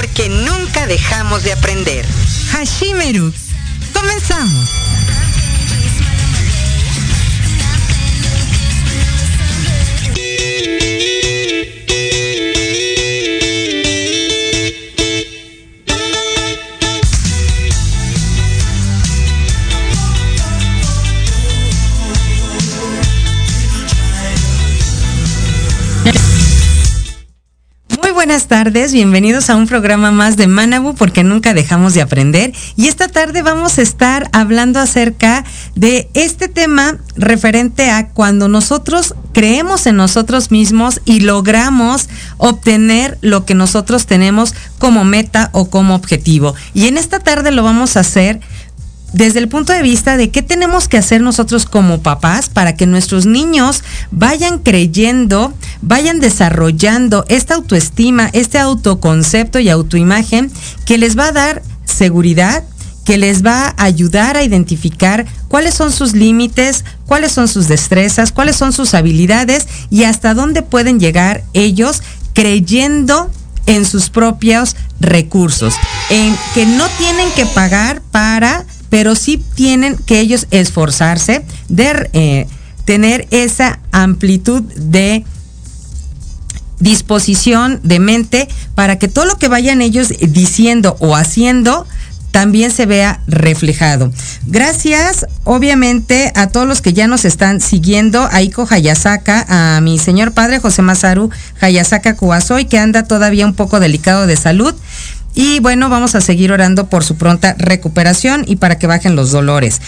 porque nunca dejamos de aprender. Hashimeru, comenzamos. Buenas tardes, bienvenidos a un programa más de Manabu porque nunca dejamos de aprender y esta tarde vamos a estar hablando acerca de este tema referente a cuando nosotros creemos en nosotros mismos y logramos obtener lo que nosotros tenemos como meta o como objetivo. Y en esta tarde lo vamos a hacer desde el punto de vista de qué tenemos que hacer nosotros como papás para que nuestros niños vayan creyendo, vayan desarrollando esta autoestima, este autoconcepto y autoimagen que les va a dar seguridad, que les va a ayudar a identificar cuáles son sus límites, cuáles son sus destrezas, cuáles son sus habilidades y hasta dónde pueden llegar ellos creyendo en sus propios recursos, en que no tienen que pagar para pero sí tienen que ellos esforzarse de eh, tener esa amplitud de disposición de mente para que todo lo que vayan ellos diciendo o haciendo también se vea reflejado. Gracias, obviamente, a todos los que ya nos están siguiendo, a Iko Hayasaka, a mi señor padre José Masaru Hayasaka Kuasoy, que anda todavía un poco delicado de salud. Y bueno, vamos a seguir orando por su pronta recuperación y para que bajen los dolores.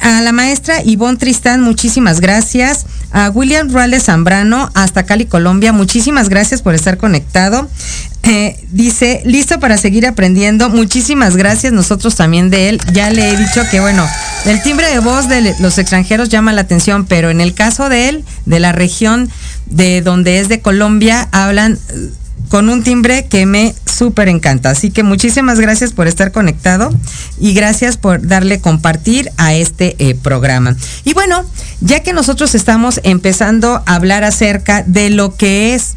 A la maestra Ivonne Tristán, muchísimas gracias. A William Ruales Zambrano, hasta Cali, Colombia, muchísimas gracias por estar conectado. Eh, dice, listo para seguir aprendiendo. Muchísimas gracias, nosotros también de él. Ya le he dicho que, bueno, el timbre de voz de los extranjeros llama la atención, pero en el caso de él, de la región de donde es de Colombia, hablan con un timbre que me súper encanta. Así que muchísimas gracias por estar conectado y gracias por darle compartir a este eh, programa. Y bueno, ya que nosotros estamos empezando a hablar acerca de lo que es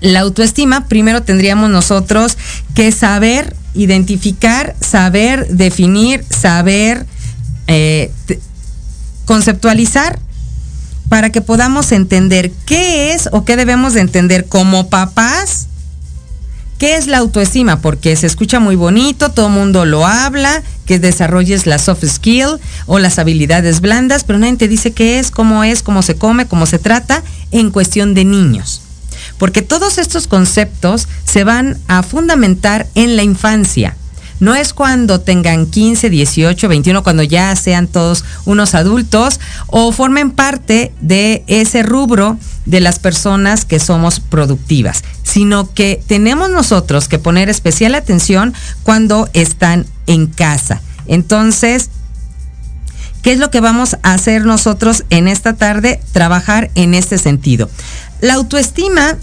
la autoestima, primero tendríamos nosotros que saber identificar, saber definir, saber eh, conceptualizar para que podamos entender qué es o qué debemos de entender como papás, qué es la autoestima, porque se escucha muy bonito, todo el mundo lo habla, que desarrolles la soft skill o las habilidades blandas, pero nadie te dice qué es, cómo es, cómo se come, cómo se trata en cuestión de niños. Porque todos estos conceptos se van a fundamentar en la infancia no es cuando tengan 15, 18, 21, cuando ya sean todos unos adultos o formen parte de ese rubro de las personas que somos productivas, sino que tenemos nosotros que poner especial atención cuando están en casa. Entonces, ¿qué es lo que vamos a hacer nosotros en esta tarde? Trabajar en este sentido. La autoestima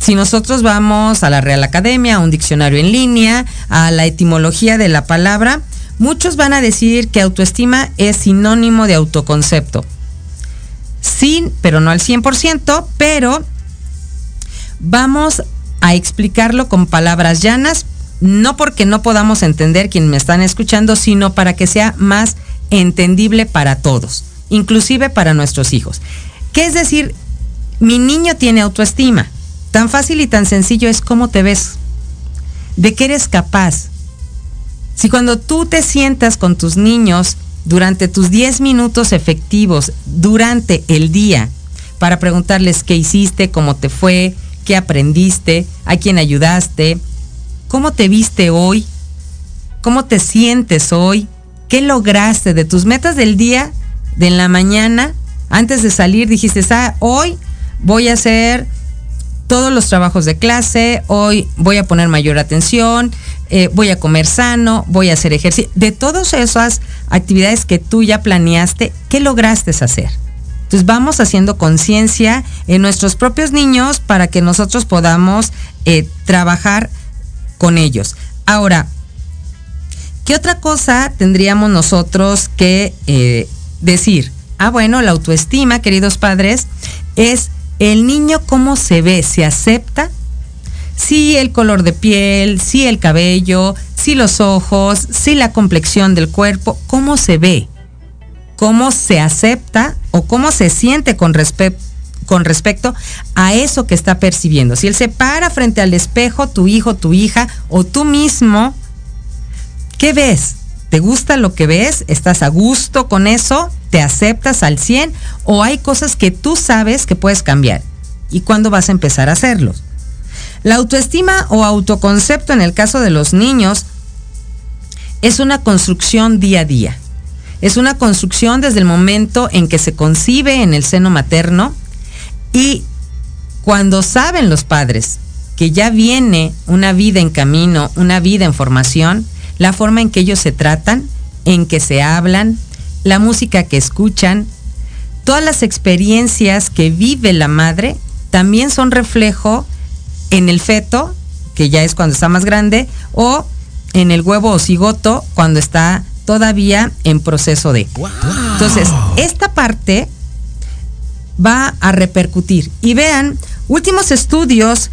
si nosotros vamos a la Real Academia, a un diccionario en línea, a la etimología de la palabra, muchos van a decir que autoestima es sinónimo de autoconcepto. Sí, pero no al 100%, pero vamos a explicarlo con palabras llanas, no porque no podamos entender quien me están escuchando, sino para que sea más entendible para todos, inclusive para nuestros hijos. ¿Qué es decir? Mi niño tiene autoestima Tan fácil y tan sencillo es cómo te ves, de qué eres capaz. Si cuando tú te sientas con tus niños durante tus 10 minutos efectivos durante el día para preguntarles qué hiciste, cómo te fue, qué aprendiste, a quién ayudaste, cómo te viste hoy, cómo te sientes hoy, qué lograste de tus metas del día, de la mañana, antes de salir dijiste, ah, hoy voy a hacer todos los trabajos de clase, hoy voy a poner mayor atención, eh, voy a comer sano, voy a hacer ejercicio. De todas esas actividades que tú ya planeaste, ¿qué lograste hacer? Entonces vamos haciendo conciencia en nuestros propios niños para que nosotros podamos eh, trabajar con ellos. Ahora, ¿qué otra cosa tendríamos nosotros que eh, decir? Ah, bueno, la autoestima, queridos padres, es el niño cómo se ve, se acepta. Sí el color de piel, sí el cabello, sí los ojos, sí la complexión del cuerpo, cómo se ve, cómo se acepta o cómo se siente con, con respecto a eso que está percibiendo. Si él se para frente al espejo, tu hijo, tu hija o tú mismo, ¿qué ves? ¿Te gusta lo que ves? ¿Estás a gusto con eso? ¿Te aceptas al 100? ¿O hay cosas que tú sabes que puedes cambiar? ¿Y cuándo vas a empezar a hacerlos? La autoestima o autoconcepto en el caso de los niños es una construcción día a día. Es una construcción desde el momento en que se concibe en el seno materno y cuando saben los padres que ya viene una vida en camino, una vida en formación, la forma en que ellos se tratan, en que se hablan, la música que escuchan, todas las experiencias que vive la madre también son reflejo en el feto, que ya es cuando está más grande, o en el huevo o cigoto cuando está todavía en proceso de. Entonces, esta parte va a repercutir. Y vean, últimos estudios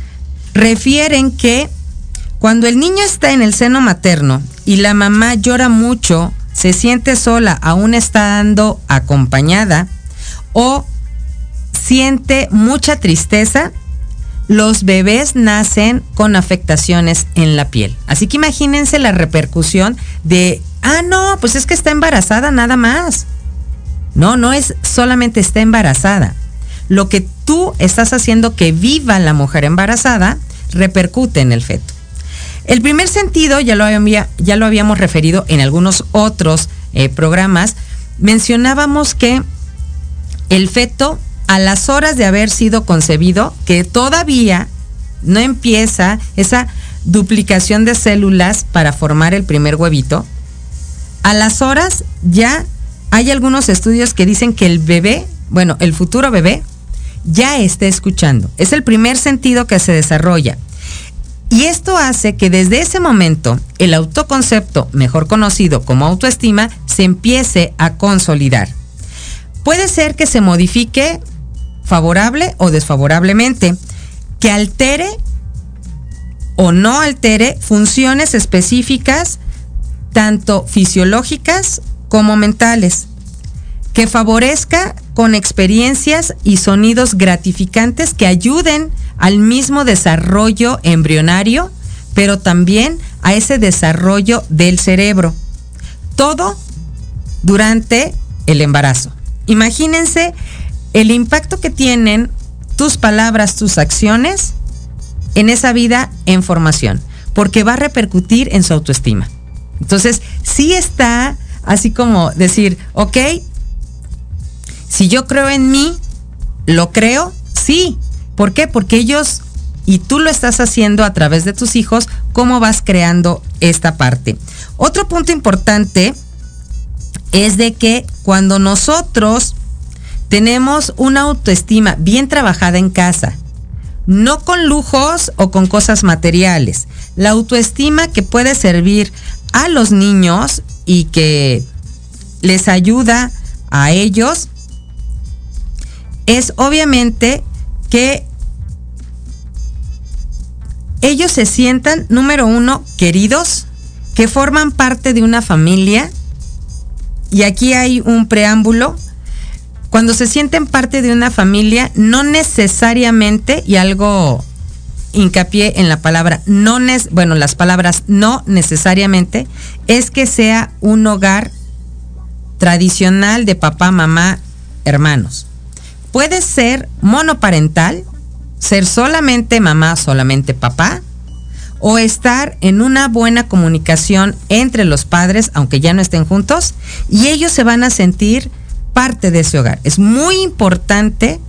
refieren que cuando el niño está en el seno materno y la mamá llora mucho, se siente sola, aún estando acompañada, o siente mucha tristeza, los bebés nacen con afectaciones en la piel. Así que imagínense la repercusión de, ah, no, pues es que está embarazada nada más. No, no es solamente está embarazada. Lo que tú estás haciendo que viva la mujer embarazada repercute en el feto. El primer sentido, ya lo, ya lo habíamos referido en algunos otros eh, programas, mencionábamos que el feto, a las horas de haber sido concebido, que todavía no empieza esa duplicación de células para formar el primer huevito, a las horas ya hay algunos estudios que dicen que el bebé, bueno, el futuro bebé, ya está escuchando. Es el primer sentido que se desarrolla. Y esto hace que desde ese momento el autoconcepto, mejor conocido como autoestima, se empiece a consolidar. Puede ser que se modifique favorable o desfavorablemente, que altere o no altere funciones específicas, tanto fisiológicas como mentales, que favorezca con experiencias y sonidos gratificantes que ayuden al mismo desarrollo embrionario, pero también a ese desarrollo del cerebro. Todo durante el embarazo. Imagínense el impacto que tienen tus palabras, tus acciones en esa vida en formación, porque va a repercutir en su autoestima. Entonces, sí está así como decir, ok, si yo creo en mí, lo creo, sí, ¿Por qué? Porque ellos, y tú lo estás haciendo a través de tus hijos, cómo vas creando esta parte. Otro punto importante es de que cuando nosotros tenemos una autoestima bien trabajada en casa, no con lujos o con cosas materiales, la autoestima que puede servir a los niños y que les ayuda a ellos es obviamente que ellos se sientan, número uno, queridos, que forman parte de una familia. Y aquí hay un preámbulo. Cuando se sienten parte de una familia, no necesariamente, y algo hincapié en la palabra no, bueno, las palabras no necesariamente, es que sea un hogar tradicional de papá, mamá, hermanos puede ser monoparental, ser solamente mamá, solamente papá, o estar en una buena comunicación entre los padres, aunque ya no estén juntos, y ellos se van a sentir parte de ese hogar. Es muy importante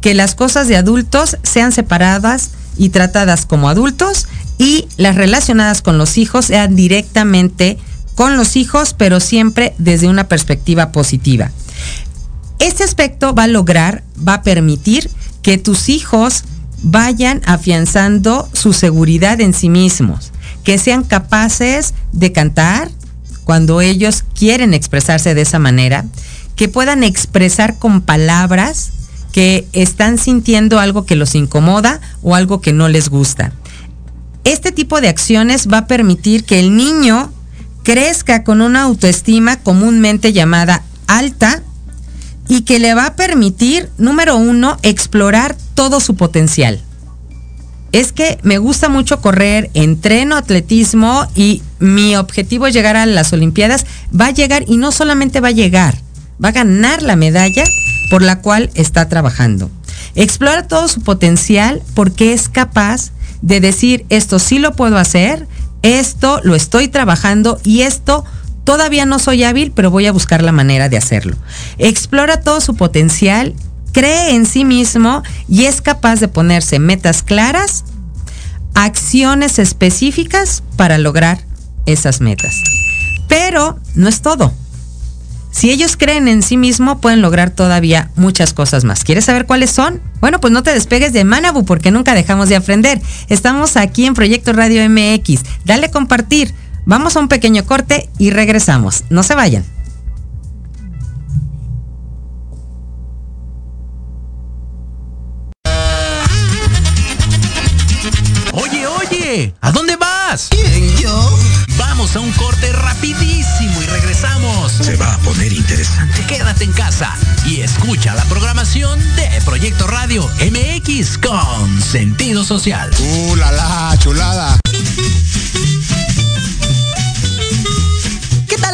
que las cosas de adultos sean separadas y tratadas como adultos y las relacionadas con los hijos sean directamente con los hijos, pero siempre desde una perspectiva positiva. Este aspecto va a lograr, va a permitir que tus hijos vayan afianzando su seguridad en sí mismos, que sean capaces de cantar cuando ellos quieren expresarse de esa manera, que puedan expresar con palabras que están sintiendo algo que los incomoda o algo que no les gusta. Este tipo de acciones va a permitir que el niño crezca con una autoestima comúnmente llamada alta y que le va a permitir, número uno, explorar todo su potencial. Es que me gusta mucho correr, entreno atletismo y mi objetivo es llegar a las Olimpiadas. Va a llegar y no solamente va a llegar, va a ganar la medalla por la cual está trabajando. Explora todo su potencial porque es capaz de decir esto sí lo puedo hacer, esto lo estoy trabajando y esto todavía no soy hábil, pero voy a buscar la manera de hacerlo. Explora todo su potencial, cree en sí mismo y es capaz de ponerse metas claras, acciones específicas para lograr esas metas. Pero no es todo. Si ellos creen en sí mismo, pueden lograr todavía muchas cosas más. ¿Quieres saber cuáles son? Bueno, pues no te despegues de Manabu porque nunca dejamos de aprender. Estamos aquí en Proyecto Radio MX. Dale compartir. Vamos a un pequeño corte y regresamos. No se vayan. Oye, oye, ¿a dónde vas? ¿Quién, yo? Vamos a un corte rapidísimo y regresamos. Se va a poner interesante. Quédate en casa y escucha la programación de Proyecto Radio MX con sentido social. ¡Uh, la, la chulada!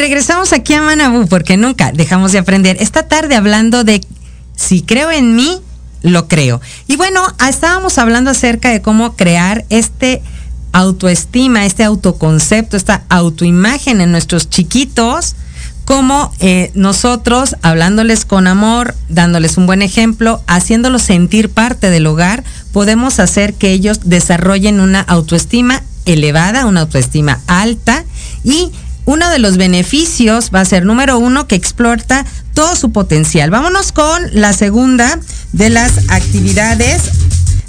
Regresamos aquí a Manabú porque nunca dejamos de aprender. Esta tarde hablando de si creo en mí, lo creo. Y bueno, estábamos hablando acerca de cómo crear este autoestima, este autoconcepto, esta autoimagen en nuestros chiquitos, como eh, nosotros, hablándoles con amor, dándoles un buen ejemplo, haciéndolos sentir parte del hogar, podemos hacer que ellos desarrollen una autoestima elevada, una autoestima alta y uno de los beneficios va a ser, número uno, que explota todo su potencial. Vámonos con la segunda de las actividades.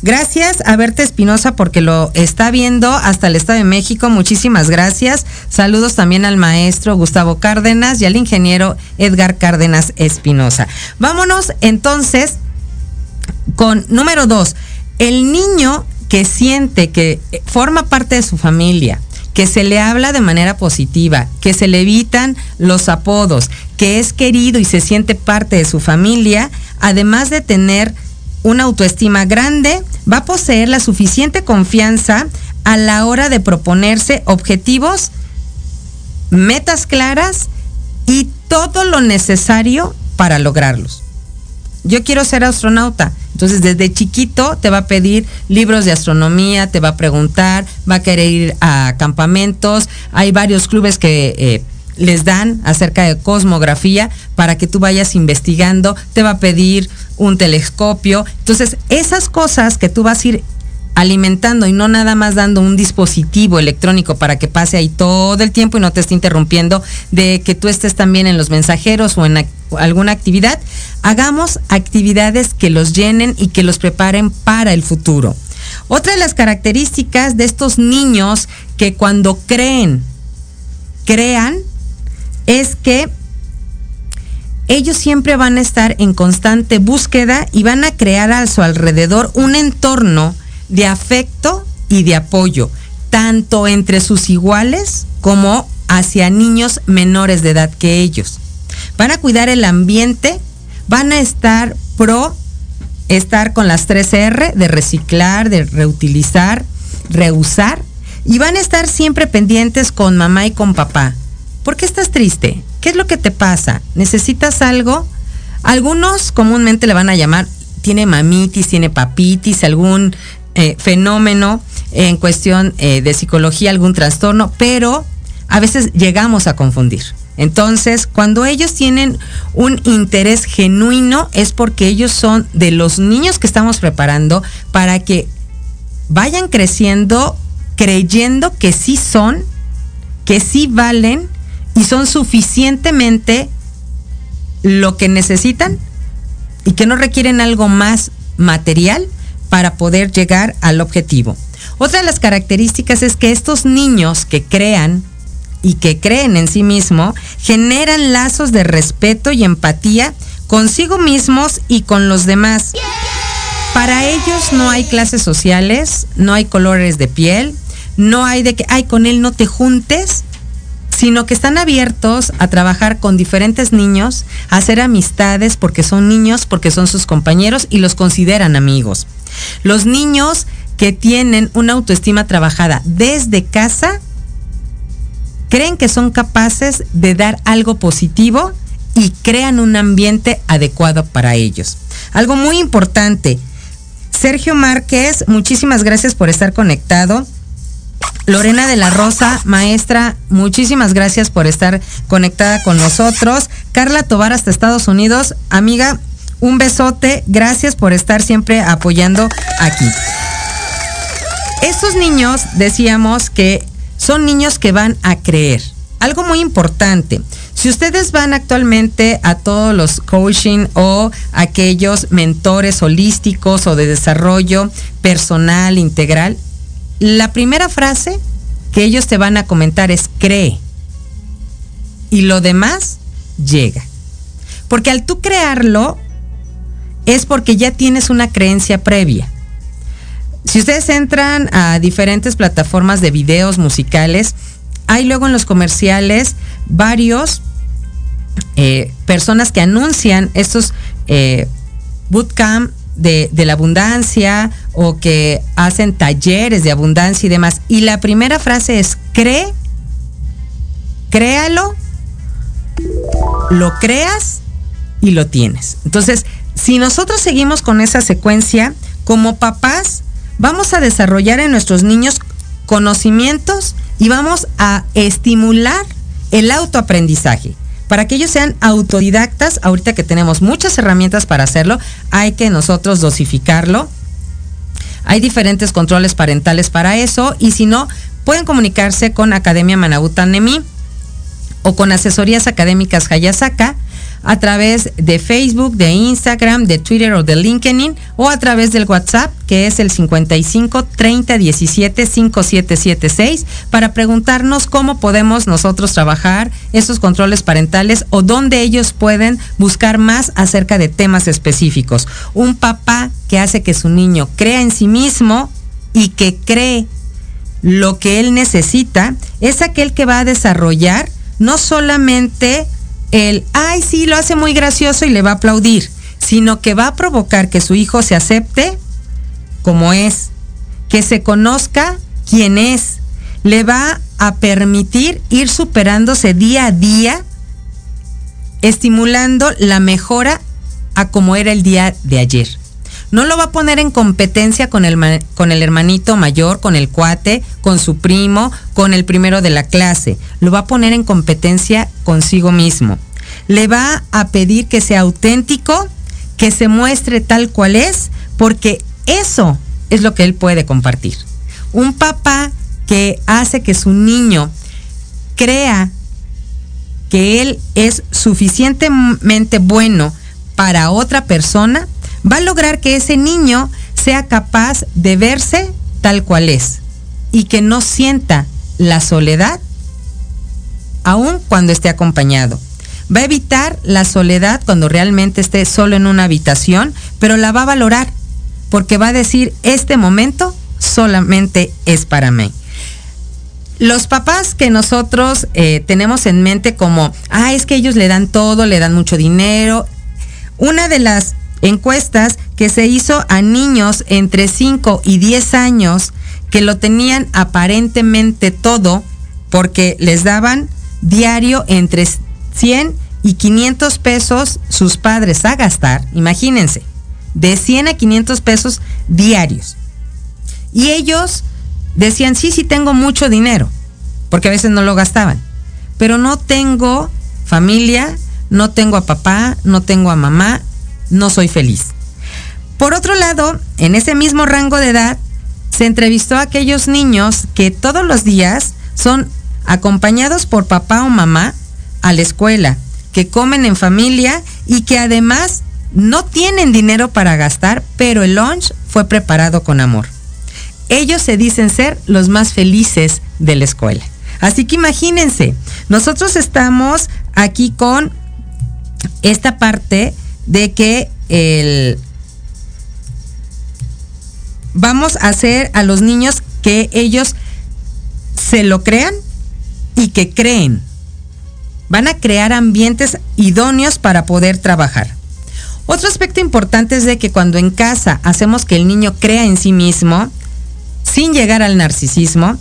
Gracias a Berta Espinosa porque lo está viendo hasta el Estado de México. Muchísimas gracias. Saludos también al maestro Gustavo Cárdenas y al ingeniero Edgar Cárdenas Espinosa. Vámonos entonces con número dos. El niño que siente que forma parte de su familia, que se le habla de manera positiva, que se le evitan los apodos, que es querido y se siente parte de su familia, además de tener una autoestima grande, va a poseer la suficiente confianza a la hora de proponerse objetivos, metas claras y todo lo necesario para lograrlos. Yo quiero ser astronauta. Entonces, desde chiquito te va a pedir libros de astronomía, te va a preguntar, va a querer ir a campamentos. Hay varios clubes que eh, les dan acerca de cosmografía para que tú vayas investigando. Te va a pedir un telescopio. Entonces, esas cosas que tú vas a ir alimentando y no nada más dando un dispositivo electrónico para que pase ahí todo el tiempo y no te esté interrumpiendo de que tú estés también en los mensajeros o en alguna actividad, hagamos actividades que los llenen y que los preparen para el futuro. Otra de las características de estos niños que cuando creen, crean, es que ellos siempre van a estar en constante búsqueda y van a crear a su alrededor un entorno de afecto y de apoyo, tanto entre sus iguales como hacia niños menores de edad que ellos. Van a cuidar el ambiente, van a estar pro estar con las 3R de reciclar, de reutilizar, reusar y van a estar siempre pendientes con mamá y con papá. ¿Por qué estás triste? ¿Qué es lo que te pasa? ¿Necesitas algo? Algunos comúnmente le van a llamar tiene mamitis, tiene papitis, algún eh, fenómeno en cuestión eh, de psicología, algún trastorno, pero a veces llegamos a confundir. Entonces, cuando ellos tienen un interés genuino es porque ellos son de los niños que estamos preparando para que vayan creciendo creyendo que sí son, que sí valen y son suficientemente lo que necesitan y que no requieren algo más material para poder llegar al objetivo. Otra de las características es que estos niños que crean y que creen en sí mismos generan lazos de respeto y empatía consigo mismos y con los demás. Para ellos no hay clases sociales, no hay colores de piel, no hay de que, ay, con él no te juntes, sino que están abiertos a trabajar con diferentes niños, a hacer amistades porque son niños, porque son sus compañeros y los consideran amigos. Los niños que tienen una autoestima trabajada desde casa creen que son capaces de dar algo positivo y crean un ambiente adecuado para ellos. Algo muy importante. Sergio Márquez, muchísimas gracias por estar conectado. Lorena de la Rosa, maestra, muchísimas gracias por estar conectada con nosotros. Carla Tobar hasta Estados Unidos, amiga, un besote, gracias por estar siempre apoyando aquí. Estos niños, decíamos que son niños que van a creer. Algo muy importante, si ustedes van actualmente a todos los coaching o aquellos mentores holísticos o de desarrollo personal integral, la primera frase que ellos te van a comentar es cree. Y lo demás llega. Porque al tú crearlo, es porque ya tienes una creencia previa. Si ustedes entran a diferentes plataformas de videos musicales, hay luego en los comerciales varios eh, personas que anuncian estos eh, bootcamp de, de, la abundancia o que hacen talleres de abundancia y demás. Y la primera frase es, cree, créalo, lo creas y lo tienes. Entonces, si nosotros seguimos con esa secuencia, como papás, vamos a desarrollar en nuestros niños conocimientos y vamos a estimular el autoaprendizaje. Para que ellos sean autodidactas, ahorita que tenemos muchas herramientas para hacerlo, hay que nosotros dosificarlo. Hay diferentes controles parentales para eso y si no, pueden comunicarse con Academia Manabuta Nemi o con asesorías académicas Hayasaka a través de Facebook, de Instagram, de Twitter o de LinkedIn o a través del WhatsApp que es el 55 30 17 5776 para preguntarnos cómo podemos nosotros trabajar esos controles parentales o dónde ellos pueden buscar más acerca de temas específicos. Un papá que hace que su niño crea en sí mismo y que cree lo que él necesita es aquel que va a desarrollar no solamente el, ay, sí, lo hace muy gracioso y le va a aplaudir, sino que va a provocar que su hijo se acepte como es, que se conozca quién es, le va a permitir ir superándose día a día, estimulando la mejora a como era el día de ayer. No lo va a poner en competencia con el, con el hermanito mayor, con el cuate, con su primo, con el primero de la clase. Lo va a poner en competencia consigo mismo. Le va a pedir que sea auténtico, que se muestre tal cual es, porque eso es lo que él puede compartir. Un papá que hace que su niño crea que él es suficientemente bueno para otra persona, va a lograr que ese niño sea capaz de verse tal cual es y que no sienta la soledad aun cuando esté acompañado. Va a evitar la soledad cuando realmente esté solo en una habitación, pero la va a valorar porque va a decir, este momento solamente es para mí. Los papás que nosotros eh, tenemos en mente como, ah, es que ellos le dan todo, le dan mucho dinero. Una de las encuestas que se hizo a niños entre 5 y 10 años que lo tenían aparentemente todo porque les daban diario entre 100 y 500 pesos sus padres a gastar, imagínense, de 100 a 500 pesos diarios. Y ellos decían, sí, sí tengo mucho dinero, porque a veces no lo gastaban, pero no tengo familia, no tengo a papá, no tengo a mamá, no soy feliz. Por otro lado, en ese mismo rango de edad, se entrevistó a aquellos niños que todos los días son acompañados por papá o mamá a la escuela, que comen en familia y que además no tienen dinero para gastar, pero el lunch fue preparado con amor. Ellos se dicen ser los más felices de la escuela. Así que imagínense, nosotros estamos aquí con esta parte de que el, vamos a hacer a los niños que ellos se lo crean y que creen. Van a crear ambientes idóneos para poder trabajar. Otro aspecto importante es de que cuando en casa hacemos que el niño crea en sí mismo, sin llegar al narcisismo,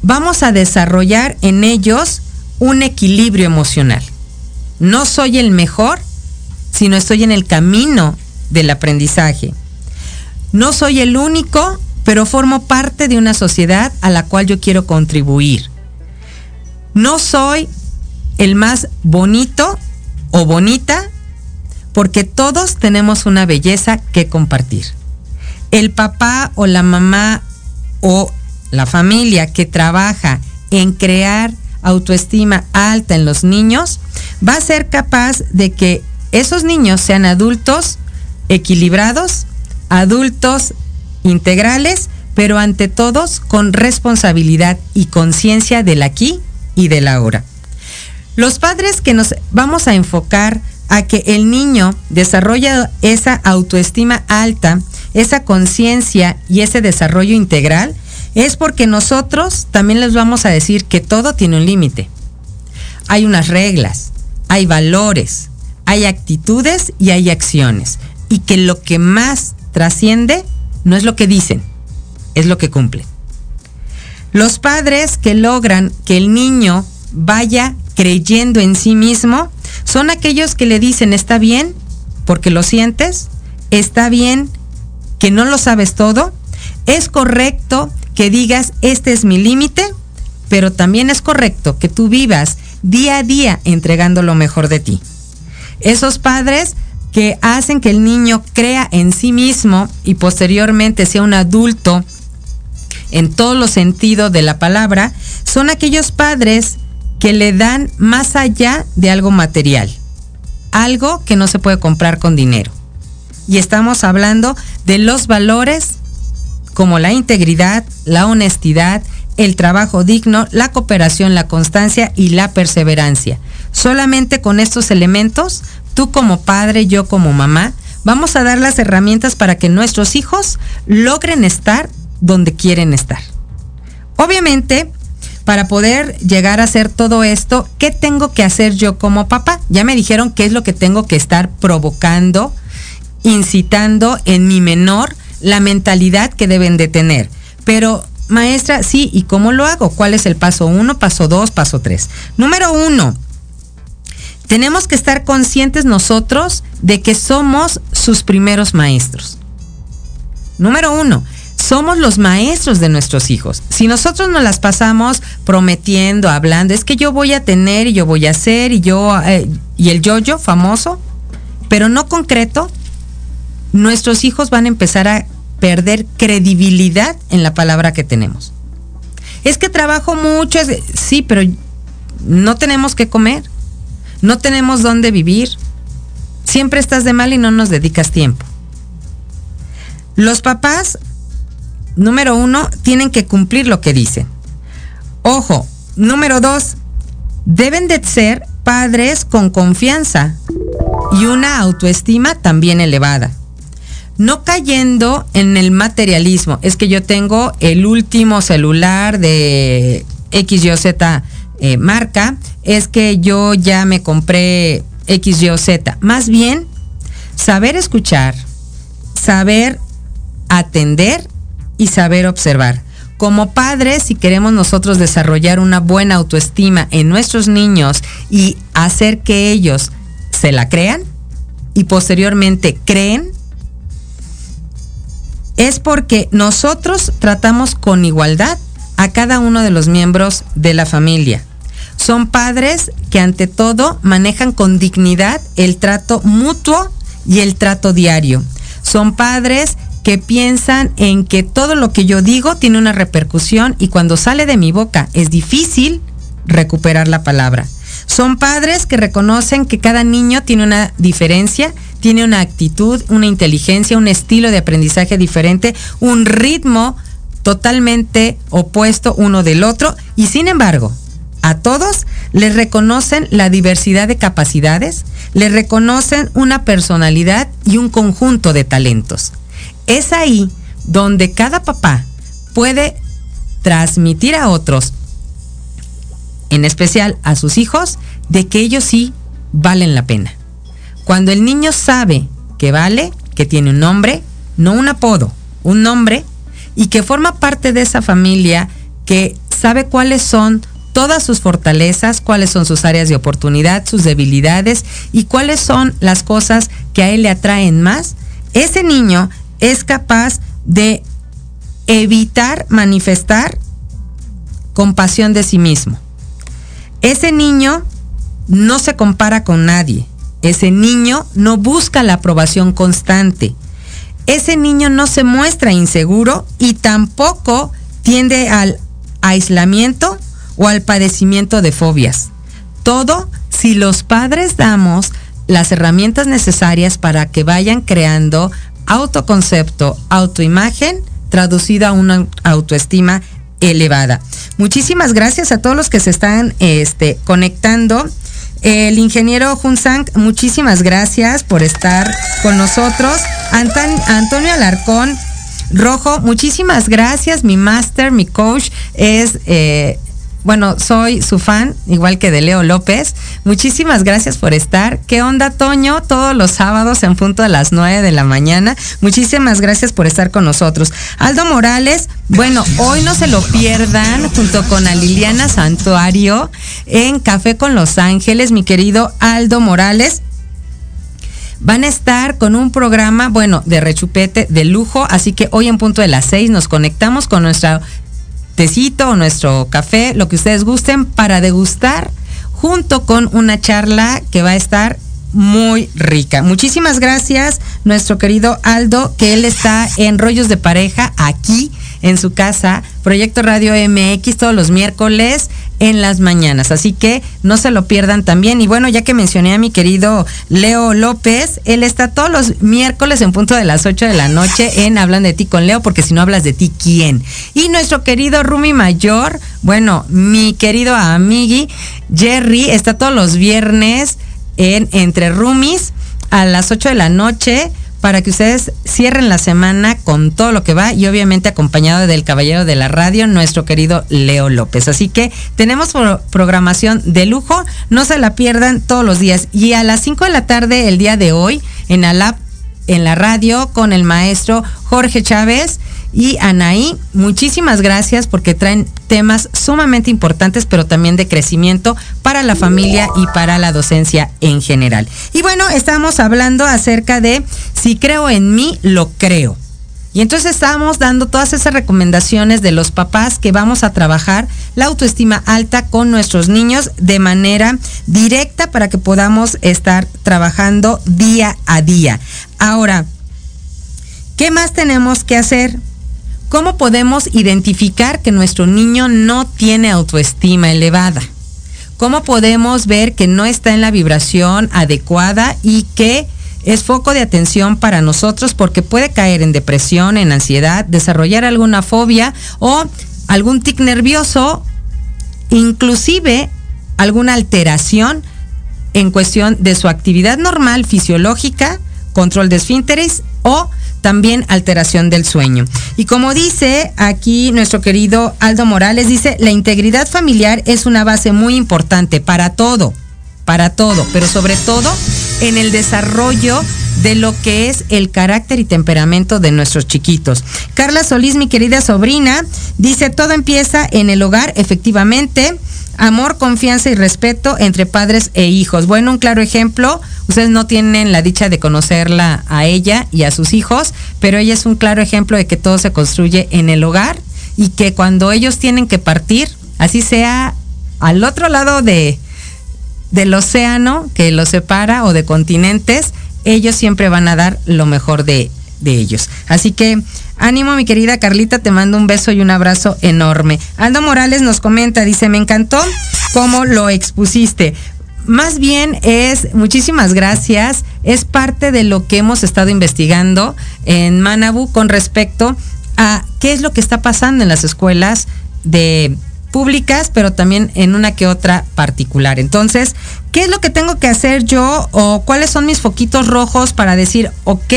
vamos a desarrollar en ellos un equilibrio emocional. No soy el mejor, sino estoy en el camino del aprendizaje. No soy el único, pero formo parte de una sociedad a la cual yo quiero contribuir. No soy el más bonito o bonita, porque todos tenemos una belleza que compartir. El papá o la mamá o la familia que trabaja en crear autoestima alta en los niños va a ser capaz de que esos niños sean adultos equilibrados, adultos integrales, pero ante todos con responsabilidad y conciencia del aquí y del ahora. Los padres que nos vamos a enfocar a que el niño desarrolle esa autoestima alta, esa conciencia y ese desarrollo integral, es porque nosotros también les vamos a decir que todo tiene un límite. Hay unas reglas, hay valores, hay actitudes y hay acciones. Y que lo que más trasciende no es lo que dicen, es lo que cumplen. Los padres que logran que el niño vaya creyendo en sí mismo son aquellos que le dicen, está bien porque lo sientes, está bien que no lo sabes todo, es correcto que digas, este es mi límite, pero también es correcto que tú vivas día a día entregando lo mejor de ti. Esos padres que hacen que el niño crea en sí mismo y posteriormente sea un adulto en todos los sentidos de la palabra, son aquellos padres que le dan más allá de algo material. algo que no se puede comprar con dinero. Y estamos hablando de los valores como la integridad, la honestidad, el trabajo digno, la cooperación, la constancia y la perseverancia. Solamente con estos elementos, tú como padre, yo como mamá, vamos a dar las herramientas para que nuestros hijos logren estar donde quieren estar. Obviamente, para poder llegar a hacer todo esto, ¿qué tengo que hacer yo como papá? Ya me dijeron qué es lo que tengo que estar provocando, incitando en mi menor la mentalidad que deben de tener. Pero, maestra, sí, ¿y cómo lo hago? ¿Cuál es el paso uno, paso dos, paso tres? Número uno, tenemos que estar conscientes nosotros de que somos sus primeros maestros. Número uno, somos los maestros de nuestros hijos. Si nosotros nos las pasamos prometiendo, hablando, es que yo voy a tener y yo voy a hacer y yo eh, y el yo-yo famoso, pero no concreto, nuestros hijos van a empezar a perder credibilidad en la palabra que tenemos. Es que trabajo mucho, sí, pero no tenemos que comer, no tenemos dónde vivir, siempre estás de mal y no nos dedicas tiempo. Los papás número uno, tienen que cumplir lo que dicen. Ojo, número dos, deben de ser padres con confianza y una autoestima también elevada. No cayendo en el materialismo. Es que yo tengo el último celular de XYZ eh, marca. Es que yo ya me compré XYZ. Más bien, saber escuchar, saber atender y saber observar. Como padres, si queremos nosotros desarrollar una buena autoestima en nuestros niños y hacer que ellos se la crean y posteriormente creen, es porque nosotros tratamos con igualdad a cada uno de los miembros de la familia. Son padres que ante todo manejan con dignidad el trato mutuo y el trato diario. Son padres que piensan en que todo lo que yo digo tiene una repercusión y cuando sale de mi boca es difícil recuperar la palabra. Son padres que reconocen que cada niño tiene una diferencia, tiene una actitud, una inteligencia, un estilo de aprendizaje diferente, un ritmo totalmente opuesto uno del otro y sin embargo, a todos les reconocen la diversidad de capacidades, les reconocen una personalidad y un conjunto de talentos. Es ahí donde cada papá puede transmitir a otros, en especial a sus hijos, de que ellos sí valen la pena. Cuando el niño sabe que vale, que tiene un nombre, no un apodo, un nombre, y que forma parte de esa familia, que sabe cuáles son todas sus fortalezas, cuáles son sus áreas de oportunidad, sus debilidades y cuáles son las cosas que a él le atraen más, ese niño es capaz de evitar manifestar compasión de sí mismo. Ese niño no se compara con nadie. Ese niño no busca la aprobación constante. Ese niño no se muestra inseguro y tampoco tiende al aislamiento o al padecimiento de fobias. Todo si los padres damos las herramientas necesarias para que vayan creando autoconcepto, autoimagen, traducida a una autoestima elevada. Muchísimas gracias a todos los que se están este, conectando. El ingeniero Junsang, muchísimas gracias por estar con nosotros. Antonio Alarcón Rojo, muchísimas gracias. Mi máster, mi coach es eh, bueno, soy su fan, igual que de Leo López. Muchísimas gracias por estar. ¿Qué onda, Toño? Todos los sábados en punto a las 9 de la mañana. Muchísimas gracias por estar con nosotros. Aldo Morales, bueno, hoy no se lo pierdan junto con a Liliana Santuario en Café con Los Ángeles, mi querido Aldo Morales van a estar con un programa, bueno, de rechupete, de lujo, así que hoy en punto de las 6 nos conectamos con nuestra tecito o nuestro café, lo que ustedes gusten, para degustar junto con una charla que va a estar muy rica. Muchísimas gracias, nuestro querido Aldo, que él está en Rollos de Pareja aquí en su casa, Proyecto Radio MX, todos los miércoles en las mañanas. Así que no se lo pierdan también. Y bueno, ya que mencioné a mi querido Leo López, él está todos los miércoles en punto de las 8 de la noche en Hablan de ti con Leo, porque si no hablas de ti, ¿quién? Y nuestro querido Rumi Mayor, bueno, mi querido amigui Jerry, está todos los viernes en Entre Rumis a las 8 de la noche para que ustedes cierren la semana con todo lo que va y obviamente acompañado del caballero de la radio, nuestro querido Leo López. Así que tenemos programación de lujo, no se la pierdan todos los días. Y a las 5 de la tarde el día de hoy en Alap en la radio con el maestro Jorge Chávez y Anaí. Muchísimas gracias porque traen temas sumamente importantes, pero también de crecimiento para la familia y para la docencia en general. Y bueno, estamos hablando acerca de si creo en mí, lo creo. Y entonces estamos dando todas esas recomendaciones de los papás que vamos a trabajar la autoestima alta con nuestros niños de manera directa para que podamos estar trabajando día a día. Ahora, ¿qué más tenemos que hacer? ¿Cómo podemos identificar que nuestro niño no tiene autoestima elevada? ¿Cómo podemos ver que no está en la vibración adecuada y que es foco de atención para nosotros porque puede caer en depresión, en ansiedad, desarrollar alguna fobia o algún tic nervioso, inclusive alguna alteración en cuestión de su actividad normal fisiológica, control de esfínteres o también alteración del sueño. Y como dice aquí nuestro querido Aldo Morales, dice, la integridad familiar es una base muy importante para todo, para todo, pero sobre todo en el desarrollo de lo que es el carácter y temperamento de nuestros chiquitos. Carla Solís, mi querida sobrina, dice, todo empieza en el hogar, efectivamente. Amor, confianza y respeto entre padres e hijos. Bueno, un claro ejemplo, ustedes no tienen la dicha de conocerla a ella y a sus hijos, pero ella es un claro ejemplo de que todo se construye en el hogar y que cuando ellos tienen que partir, así sea al otro lado de, del océano que los separa o de continentes, ellos siempre van a dar lo mejor de, de ellos. Así que ánimo mi querida Carlita, te mando un beso y un abrazo enorme. Aldo Morales nos comenta, dice, me encantó cómo lo expusiste. Más bien es, muchísimas gracias, es parte de lo que hemos estado investigando en Manabu con respecto a qué es lo que está pasando en las escuelas de públicas, pero también en una que otra particular. Entonces, ¿qué es lo que tengo que hacer yo o cuáles son mis foquitos rojos para decir, ok,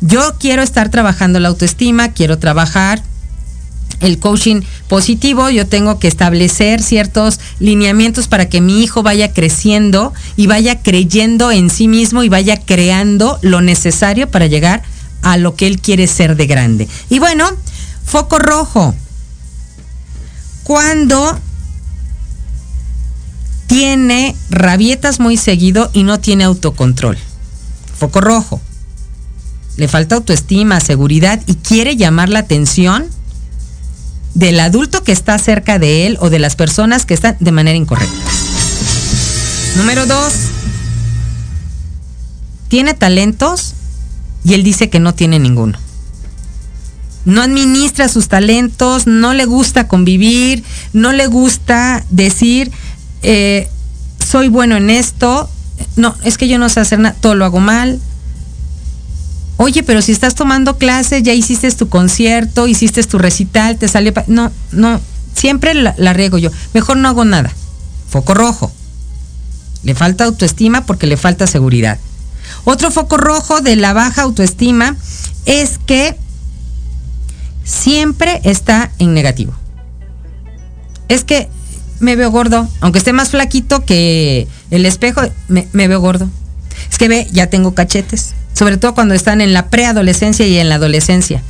yo quiero estar trabajando la autoestima, quiero trabajar el coaching positivo, yo tengo que establecer ciertos lineamientos para que mi hijo vaya creciendo y vaya creyendo en sí mismo y vaya creando lo necesario para llegar a lo que él quiere ser de grande. Y bueno, foco rojo. Cuando tiene rabietas muy seguido y no tiene autocontrol. Foco rojo le falta autoestima, seguridad y quiere llamar la atención del adulto que está cerca de él o de las personas que están de manera incorrecta. Número dos, tiene talentos y él dice que no tiene ninguno. No administra sus talentos, no le gusta convivir, no le gusta decir, eh, soy bueno en esto, no, es que yo no sé hacer nada, todo lo hago mal, Oye, pero si estás tomando clases, ya hiciste tu concierto, hiciste tu recital, te salió... No, no, siempre la, riego yo. Mejor no hago nada. Foco rojo. Le falta autoestima porque le falta seguridad. Otro foco rojo de la baja autoestima es que siempre está en negativo. Es que me veo gordo, aunque esté más flaquito que el espejo, me, me veo gordo. Es que ve, ya tengo cachetes sobre todo cuando están en la preadolescencia y en la adolescencia.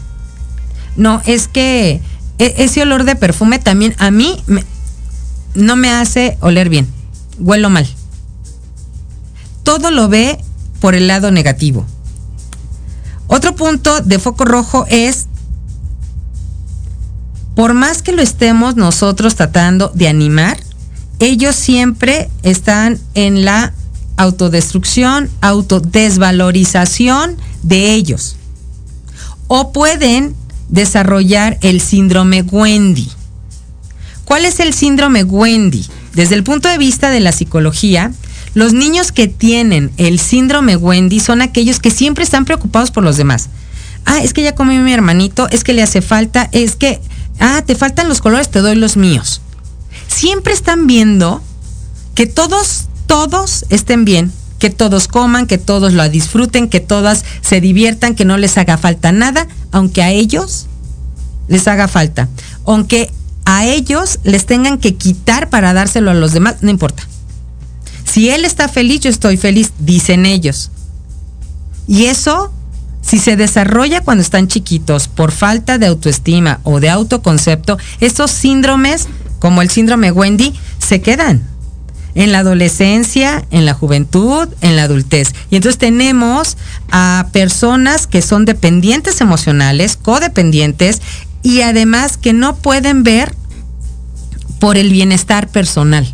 No, es que e, ese olor de perfume también a mí no me hace oler bien, huelo mal. Todo lo ve por el lado negativo. Otro punto de foco rojo es, por más que lo estemos nosotros tratando de animar, ellos siempre están en la autodestrucción, autodesvalorización de ellos. O pueden desarrollar el síndrome Wendy. ¿Cuál es el síndrome Wendy? Desde el punto de vista de la psicología, los niños que tienen el síndrome Wendy son aquellos que siempre están preocupados por los demás. Ah, es que ya comió mi hermanito, es que le hace falta, es que, ah, te faltan los colores, te doy los míos. Siempre están viendo que todos, todos estén bien, que todos coman, que todos lo disfruten, que todas se diviertan, que no les haga falta nada, aunque a ellos les haga falta. Aunque a ellos les tengan que quitar para dárselo a los demás, no importa. Si él está feliz, yo estoy feliz, dicen ellos. Y eso, si se desarrolla cuando están chiquitos por falta de autoestima o de autoconcepto, estos síndromes, como el síndrome Wendy, se quedan en la adolescencia, en la juventud, en la adultez. Y entonces tenemos a personas que son dependientes emocionales, codependientes, y además que no pueden ver por el bienestar personal.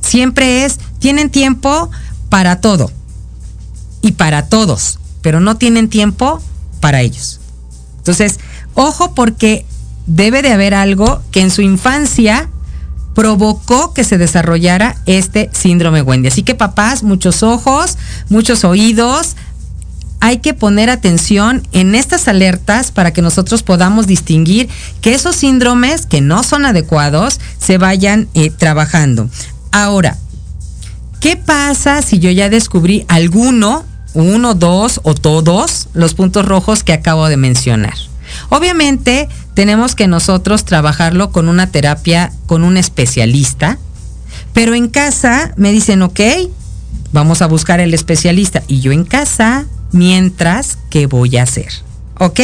Siempre es, tienen tiempo para todo y para todos, pero no tienen tiempo para ellos. Entonces, ojo porque debe de haber algo que en su infancia provocó que se desarrollara este síndrome Wendy. Así que papás, muchos ojos, muchos oídos, hay que poner atención en estas alertas para que nosotros podamos distinguir que esos síndromes que no son adecuados se vayan eh, trabajando. Ahora, ¿qué pasa si yo ya descubrí alguno, uno, dos o todos los puntos rojos que acabo de mencionar? Obviamente tenemos que nosotros trabajarlo con una terapia, con un especialista, pero en casa me dicen, ok, vamos a buscar el especialista. Y yo en casa, mientras, ¿qué voy a hacer? ¿Ok?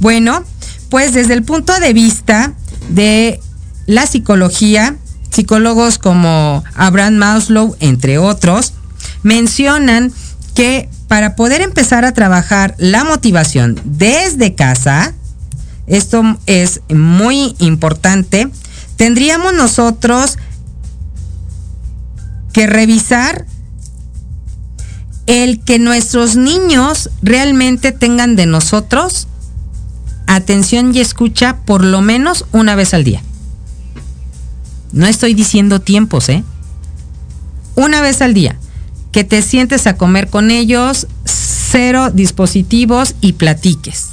Bueno, pues desde el punto de vista de la psicología, psicólogos como Abraham Maslow, entre otros, mencionan que para poder empezar a trabajar la motivación desde casa, esto es muy importante, tendríamos nosotros que revisar el que nuestros niños realmente tengan de nosotros atención y escucha por lo menos una vez al día. No estoy diciendo tiempos, ¿eh? Una vez al día. Que te sientes a comer con ellos, cero dispositivos y platiques.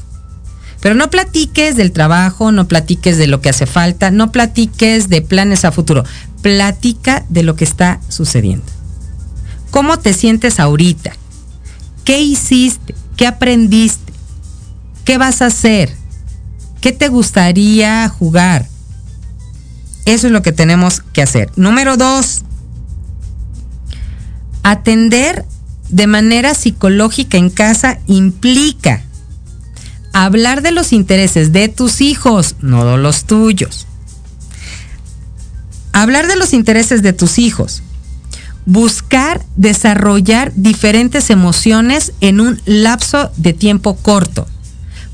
Pero no platiques del trabajo, no platiques de lo que hace falta, no platiques de planes a futuro. Platica de lo que está sucediendo. ¿Cómo te sientes ahorita? ¿Qué hiciste? ¿Qué aprendiste? ¿Qué vas a hacer? ¿Qué te gustaría jugar? Eso es lo que tenemos que hacer. Número dos, atender de manera psicológica en casa implica hablar de los intereses de tus hijos, no de los tuyos. Hablar de los intereses de tus hijos. Buscar desarrollar diferentes emociones en un lapso de tiempo corto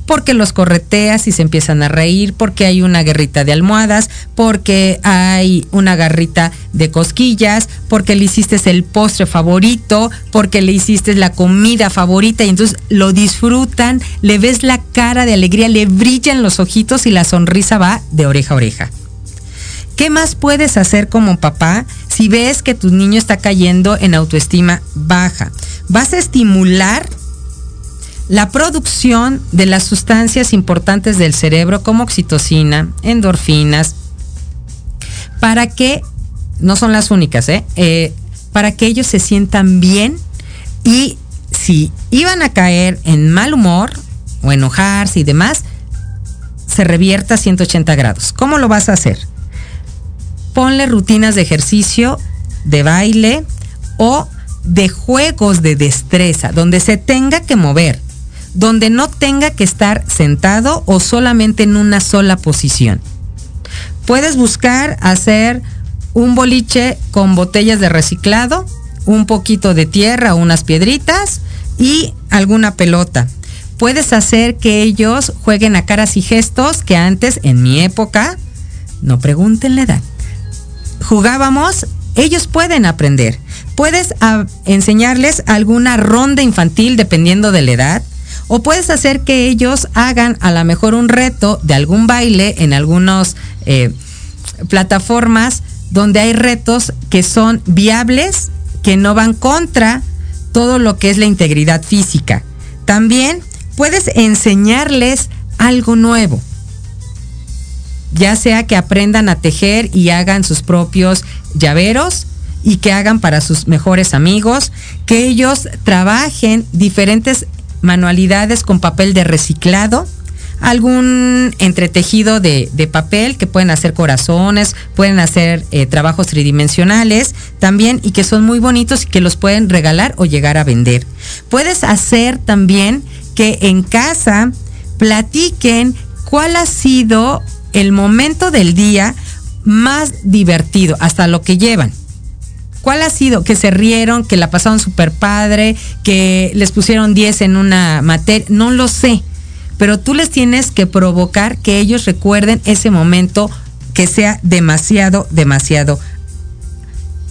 porque los correteas y se empiezan a reír, porque hay una guerrita de almohadas, porque hay una garrita de cosquillas, porque le hiciste el postre favorito, porque le hiciste la comida favorita y entonces lo disfrutan, le ves la cara de alegría, le brillan los ojitos y la sonrisa va de oreja a oreja. ¿Qué más puedes hacer como papá si ves que tu niño está cayendo en autoestima baja? Vas a estimular la producción de las sustancias importantes del cerebro como oxitocina, endorfinas, para que, no son las únicas, ¿eh? ¿eh? para que ellos se sientan bien y si iban a caer en mal humor o enojarse y demás, se revierta a 180 grados. ¿Cómo lo vas a hacer? Ponle rutinas de ejercicio, de baile o de juegos de destreza, donde se tenga que mover donde no tenga que estar sentado o solamente en una sola posición. Puedes buscar hacer un boliche con botellas de reciclado, un poquito de tierra, unas piedritas y alguna pelota. Puedes hacer que ellos jueguen a caras y gestos que antes, en mi época, no pregunten la edad, jugábamos, ellos pueden aprender. Puedes ah, enseñarles alguna ronda infantil dependiendo de la edad O puedes hacer que ellos hagan a lo mejor un reto de algún baile en algunas eh, plataformas donde hay retos que son viables, que no van contra todo lo que es la integridad física. También puedes enseñarles algo nuevo. Ya sea que aprendan a tejer y hagan sus propios llaveros y que hagan para sus mejores amigos, que ellos trabajen diferentes manualidades con papel de reciclado, algún entretejido de, papel que pueden hacer corazones, pueden hacer eh, trabajos tridimensionales también y que son muy bonitos y que los pueden regalar o llegar a vender. Puedes hacer también que en casa platiquen cuál ha sido el momento del día más divertido, hasta lo que llevan. ¿Cuál ha sido? Que se rieron, que la pasaron súper padre, que les pusieron 10 en una materia, no lo sé. Pero tú les tienes que provocar que ellos recuerden ese momento que sea demasiado, demasiado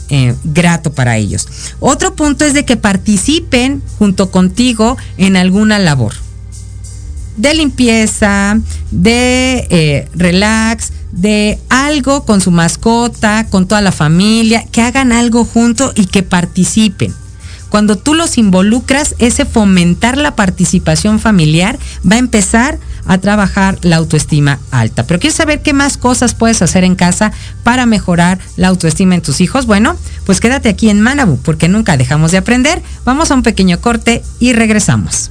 eh, grato para ellos. Otro punto es de que participen junto contigo en alguna labor. De limpieza, de eh, relax, de algo con su mascota, con toda la familia, que hagan algo junto y que participen. Cuando tú los involucras, ese fomentar la participación familiar va a empezar a trabajar la autoestima alta. Pero ¿quieres saber qué más cosas puedes hacer en casa para mejorar la autoestima en tus hijos? Bueno, pues quédate aquí en Manabu porque nunca dejamos de aprender. Vamos a un pequeño corte y regresamos.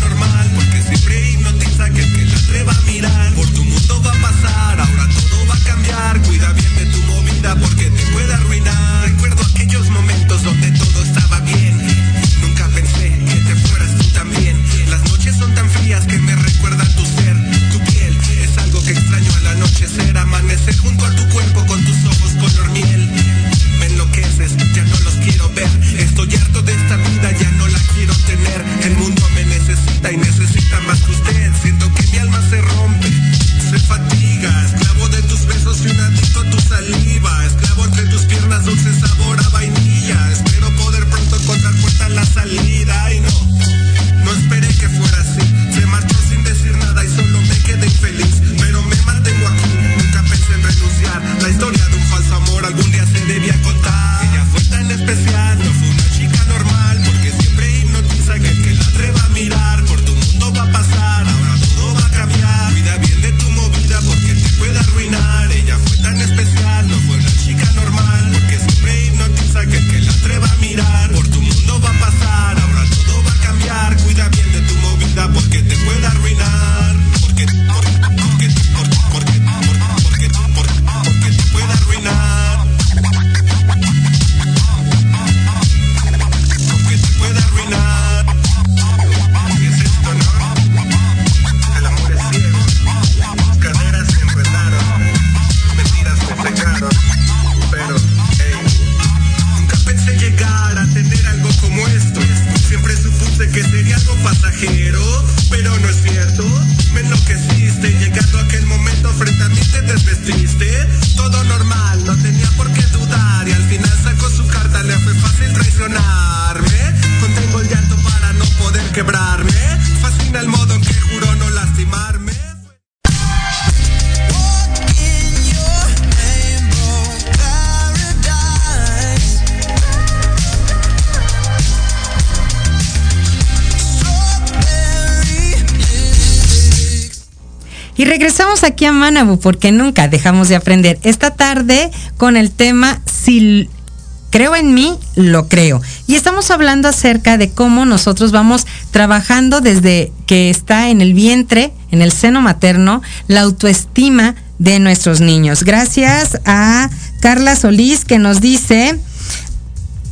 normal porque siempre aquí a Manabu porque nunca dejamos de aprender. Esta tarde con el tema Si creo en mí, lo creo. Y estamos hablando acerca de cómo nosotros vamos trabajando desde que está en el vientre, en el seno materno, la autoestima de nuestros niños. Gracias a Carla Solís que nos dice,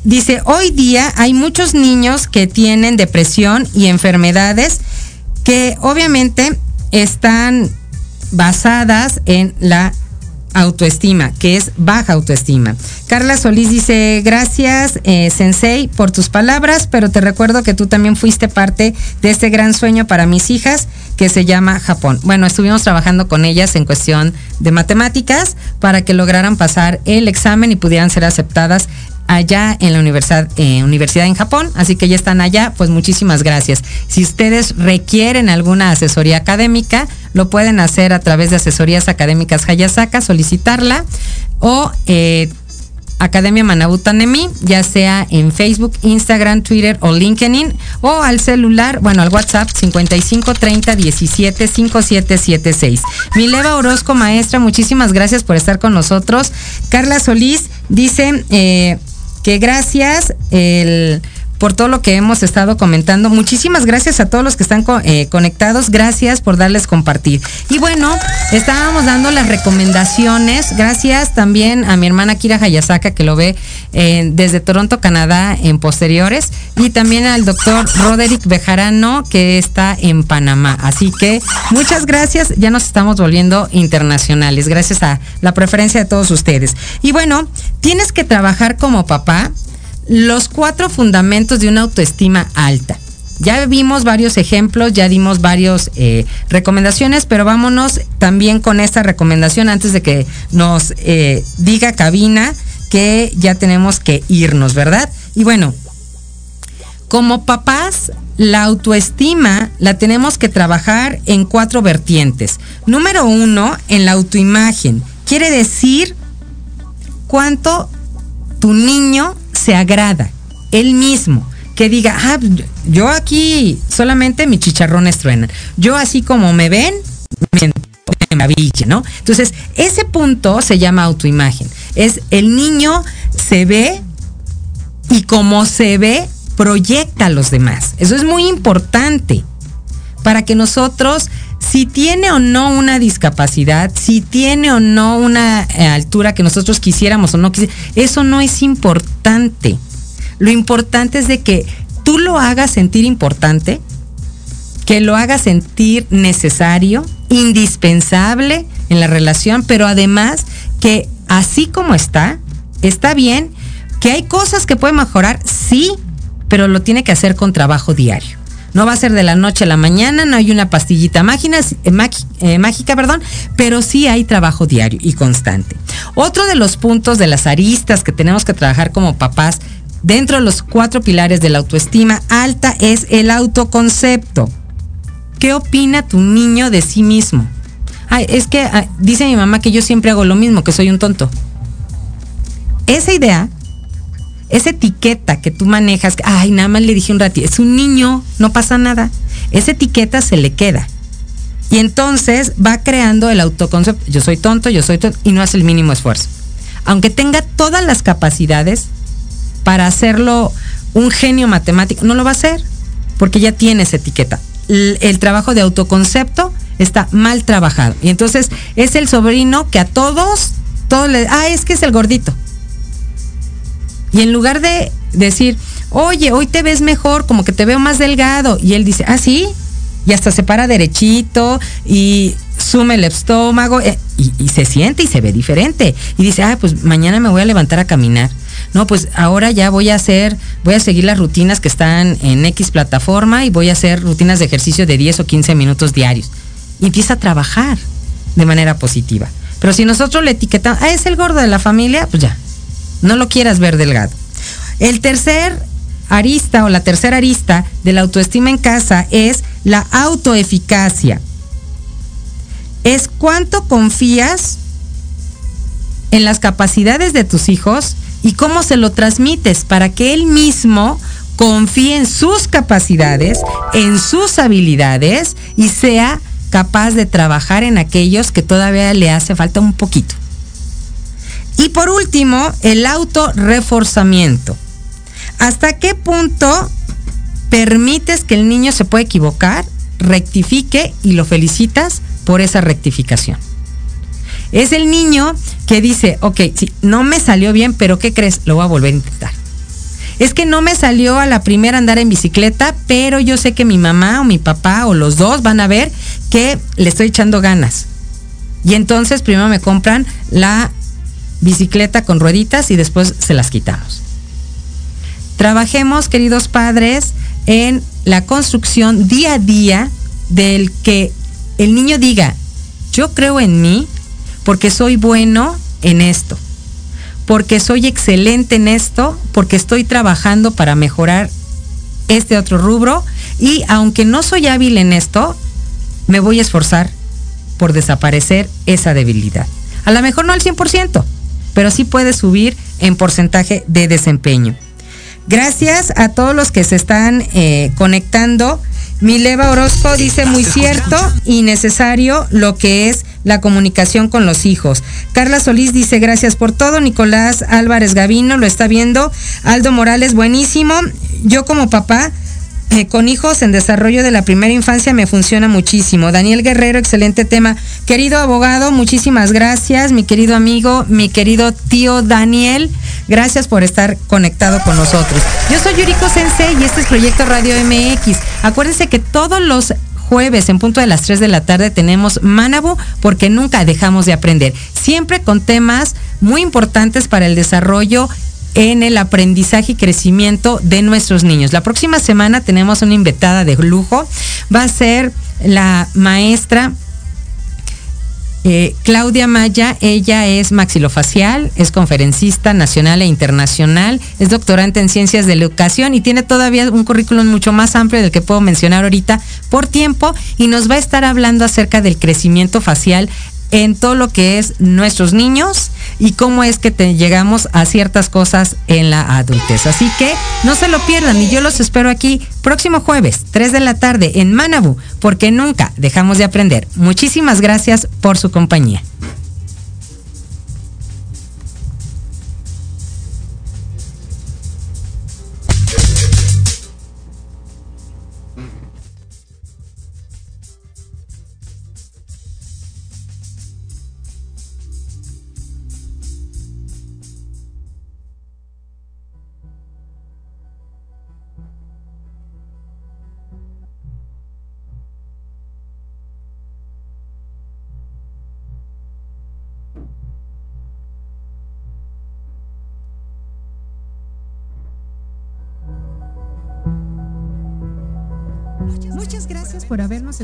dice, hoy día hay muchos niños que tienen depresión y enfermedades que obviamente están basadas en la autoestima, que es baja autoestima. Carla Solís dice, gracias eh, Sensei por tus palabras, pero te recuerdo que tú también fuiste parte de este gran sueño para mis hijas que se llama Japón. Bueno, estuvimos trabajando con ellas en cuestión de matemáticas para que lograran pasar el examen y pudieran ser aceptadas allá en la universidad, eh, universidad en Japón, así que ya están allá, pues muchísimas gracias. Si ustedes requieren alguna asesoría académica, lo pueden hacer a través de asesorías académicas Hayasaka, solicitarla o eh, Academia Manabutanemi, ya sea en Facebook, Instagram, Twitter o LinkedIn, o al celular, bueno, al WhatsApp 55 30 17 5776. Mileva Orozco, maestra, muchísimas gracias por estar con nosotros. Carla Solís dice, eh, que gracias el por todo lo que hemos estado comentando. Muchísimas gracias a todos los que están eh, conectados. Gracias por darles compartir. Y bueno, estábamos dando las recomendaciones. Gracias también a mi hermana Kira Hayasaka, que lo ve eh, desde Toronto, Canadá, en posteriores. Y también al doctor Roderick Bejarano, que está en Panamá. Así que muchas gracias. Ya nos estamos volviendo internacionales. Gracias a la preferencia de todos ustedes. Y bueno, tienes que trabajar como papá los cuatro fundamentos de una autoestima alta. Ya vimos varios ejemplos, ya dimos varias eh, recomendaciones, pero vámonos también con esta recomendación antes de que nos eh, diga cabina que ya tenemos que irnos, ¿verdad? Y bueno, como papás, la autoestima la tenemos que trabajar en cuatro vertientes. Número uno, en la autoimagen. Quiere decir cuánto tu niño se agrada, él mismo, que diga, ah, yo aquí solamente mis chicharrones truenan. Yo así como me ven, me maravilla, ¿no? Entonces, ese punto se llama autoimagen. Es el niño se ve y como se ve, proyecta a los demás. Eso es muy importante para que nosotros, si tiene o no una discapacidad, si tiene o no una eh, altura que nosotros quisiéramos o no quisiéramos, eso no es importante. Lo importante es de que tú lo hagas sentir importante, que lo hagas sentir necesario, indispensable en la relación, pero además que así como está, está bien, que hay cosas que puede mejorar, sí, pero lo tiene que hacer con trabajo diario. No va a ser de la noche a la mañana, no hay una pastillita mágica, eh, eh, mágica, perdón, pero sí hay trabajo diario y constante. Otro de los puntos de las aristas que tenemos que trabajar como papás dentro de los cuatro pilares de la autoestima alta es el autoconcepto. ¿Qué opina tu niño de sí mismo? Ay, es que ah, dice mi mamá que yo siempre hago lo mismo, que soy un tonto. Esa idea esa etiqueta que tú manejas, ay, nada más le dije un ratito, es un niño, no pasa nada. Esa etiqueta se le queda. Y entonces va creando el autoconcepto. Yo soy tonto, yo soy tonto, y no hace el mínimo esfuerzo. Aunque tenga todas las capacidades para hacerlo un genio matemático, no lo va a hacer, porque ya tiene esa etiqueta. El, trabajo de autoconcepto está mal trabajado. Y entonces es el sobrino que a todos, todos le, ah, es que es el gordito y en lugar de decir, oye, hoy te ves mejor, como que te veo más delgado, y él dice, ah, sí, y hasta se para derechito y sume el estómago eh, y, se siente y se ve diferente. Y dice, ah, pues mañana me voy a levantar a caminar. No, pues ahora ya voy a hacer, voy a seguir las rutinas que están en X plataforma y voy a hacer rutinas de ejercicio de 10 o 15 minutos diarios. Y empieza a trabajar de manera positiva. Pero si nosotros le etiquetamos, ah, es el gordo de la familia, pues ya, no lo quieras ver delgado. El tercer arista o la tercera arista de la autoestima en casa es la autoeficacia. Es cuánto confías en las capacidades de tus hijos y cómo se lo transmites para que él mismo confíe en sus capacidades, en sus habilidades y sea capaz de trabajar en aquellos que todavía le hace falta un poquito. Y por último, el autorreforzamiento. ¿Hasta qué punto permites que el niño se pueda equivocar, rectifique y lo felicitas por esa rectificación? Es el niño que dice, ok, sí, no me salió bien, pero ¿qué crees? Lo voy a volver a intentar. Es que no me salió a la primera andar en bicicleta, pero yo sé que mi mamá o mi papá o los dos van a ver que le estoy echando ganas. Y entonces primero me compran la bicicleta con rueditas y después se las quitamos. Trabajemos, queridos padres, en la construcción día a día del que el niño diga, yo creo en mí porque soy bueno en esto, porque soy excelente en esto, porque estoy trabajando para mejorar este otro rubro y aunque no soy hábil en esto, me voy a esforzar por desaparecer esa debilidad. A lo mejor no al 100%, pero sí puede subir en porcentaje de desempeño. Gracias a todos los que se están eh, conectando. Mileva Orozco dice muy cierto y necesario lo que es la comunicación con los hijos. Carla Solís dice gracias por todo. Nicolás Álvarez Gavino lo está viendo. Aldo Morales, buenísimo. Yo como papá eh, con hijos en desarrollo de la primera infancia me funciona muchísimo. Daniel Guerrero, excelente tema. Querido abogado, muchísimas gracias. Mi querido amigo, mi querido tío Daniel, gracias por estar conectado con nosotros. Yo soy Yuriko Sensei y este es Proyecto Radio MX. Acuérdense que todos los jueves en punto de las 3 de la tarde tenemos Manabu porque nunca dejamos de aprender. Siempre con temas muy importantes para el desarrollo en el aprendizaje y crecimiento de nuestros niños. La próxima semana tenemos una invitada de lujo. Va a ser la maestra eh, Claudia Maya, ella es maxilofacial, es conferencista nacional e internacional, es doctorante en ciencias de la educación y tiene todavía un currículum mucho más amplio del que puedo mencionar ahorita por tiempo y nos va a estar hablando acerca del crecimiento facial en todo lo que es nuestros niños y cómo es que te llegamos a ciertas cosas en la adultez. Así que no se lo pierdan y yo los espero aquí próximo jueves, 3 de la tarde en Manabu, porque nunca dejamos de aprender. Muchísimas gracias por su compañía.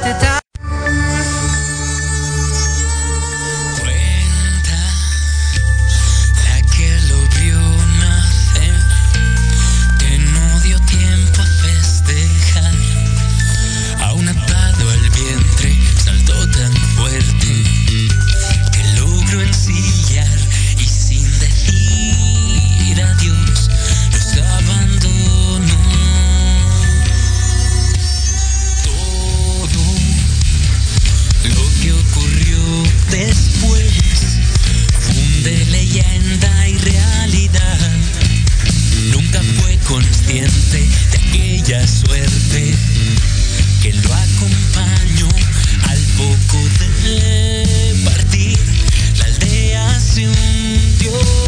just a time. consciente de aquella suerte que lo acompañó al poco de partir la aldea se hundió.